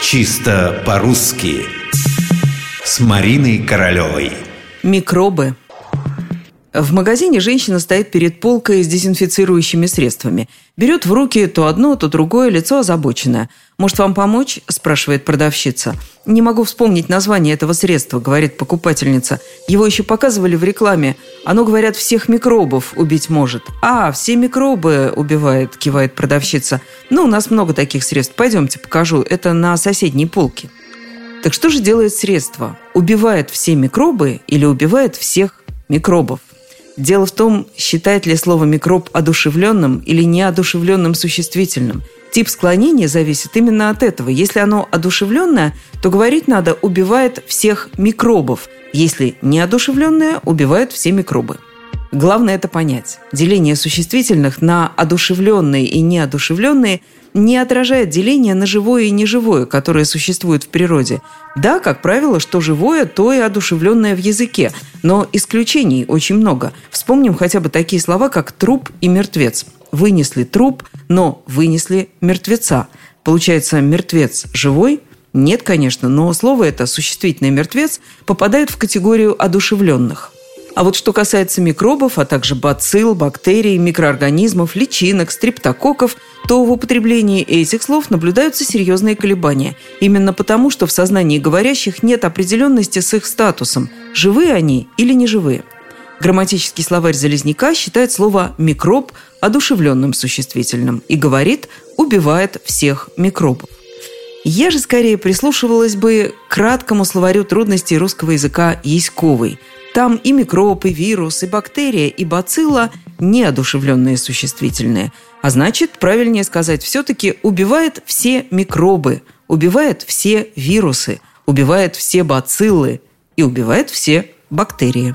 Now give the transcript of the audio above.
Чисто по-русски. С Мариной Королевой. Микробы в магазине женщина стоит перед полкой с дезинфицирующими средствами. Берет в руки то одно, то другое, лицо озабоченное. «Может, вам помочь?» – спрашивает продавщица. «Не могу вспомнить название этого средства», – говорит покупательница. «Его еще показывали в рекламе. Оно, говорят, всех микробов убить может». «А, все микробы убивает», – кивает продавщица. «Ну, у нас много таких средств. Пойдемте, покажу. Это на соседней полке». Так что же делает средство? Убивает все микробы или убивает всех микробов? Дело в том, считает ли слово «микроб» одушевленным или неодушевленным существительным. Тип склонения зависит именно от этого. Если оно одушевленное, то говорить надо «убивает всех микробов». Если неодушевленное, убивает все микробы. Главное это понять. Деление существительных на одушевленные и неодушевленные – не отражает деление на живое и неживое, которое существует в природе. Да, как правило, что живое, то и одушевленное в языке, но исключений очень много. Вспомним хотя бы такие слова, как «труп» и «мертвец». Вынесли труп, но вынесли мертвеца. Получается, мертвец живой? Нет, конечно, но слово это, существительный мертвец, попадает в категорию одушевленных – а вот что касается микробов, а также бацилл, бактерий, микроорганизмов, личинок, стриптококков, то в употреблении этих слов наблюдаются серьезные колебания. Именно потому, что в сознании говорящих нет определенности с их статусом – живые они или не живые. Грамматический словарь Залезняка считает слово «микроб» одушевленным существительным и говорит «убивает всех микробов». Я же скорее прислушивалась бы к краткому словарю трудностей русского языка Яськовой – там и микроб, и вирус, и бактерия, и бацилла – неодушевленные существительные. А значит, правильнее сказать, все-таки убивает все микробы, убивает все вирусы, убивает все бациллы и убивает все бактерии.